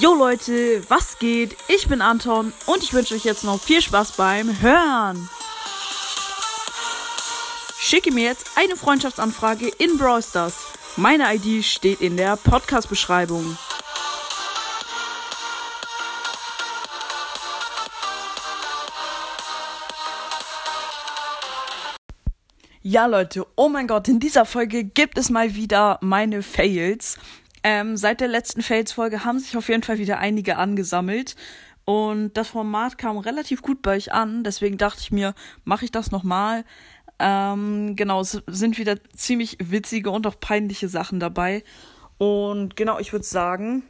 Jo Leute, was geht? Ich bin Anton und ich wünsche euch jetzt noch viel Spaß beim Hören. Schicke mir jetzt eine Freundschaftsanfrage in Brawl Stars. Meine ID steht in der Podcast-Beschreibung. Ja, Leute, oh mein Gott, in dieser Folge gibt es mal wieder meine Fails. Ähm, seit der letzten Fails-Folge haben sich auf jeden Fall wieder einige angesammelt. Und das Format kam relativ gut bei euch an. Deswegen dachte ich mir, mache ich das nochmal. Ähm, genau, es sind wieder ziemlich witzige und auch peinliche Sachen dabei. Und genau, ich würde sagen,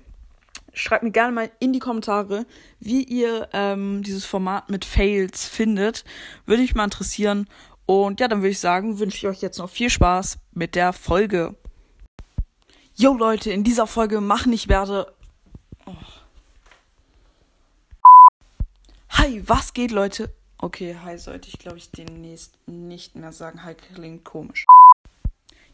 schreibt mir gerne mal in die Kommentare, wie ihr ähm, dieses Format mit Fails findet. Würde mich mal interessieren. Und ja, dann würde ich sagen, wünsche ich euch jetzt noch viel Spaß mit der Folge. Yo Leute, in dieser Folge machen ich werde. Oh. Hi, was geht Leute? Okay, hi sollte ich glaube ich demnächst nicht mehr sagen. Hi klingt komisch.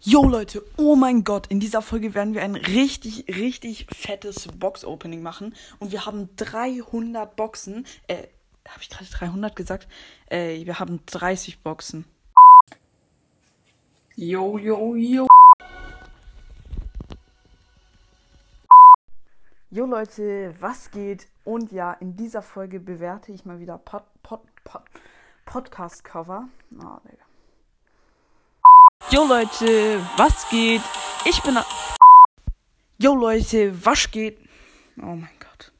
Yo Leute, oh mein Gott, in dieser Folge werden wir ein richtig, richtig fettes Box-Opening machen. Und wir haben 300 Boxen. Äh, habe ich gerade 300 gesagt? Äh, wir haben 30 Boxen. Yo, yo, yo. Jo Leute, was geht? Und ja, in dieser Folge bewerte ich mal wieder Pod, Pod, Pod, Podcast-Cover. Oh, Digga. Jo Leute, was geht? Ich bin. Jo Leute, was geht? Oh mein Gott.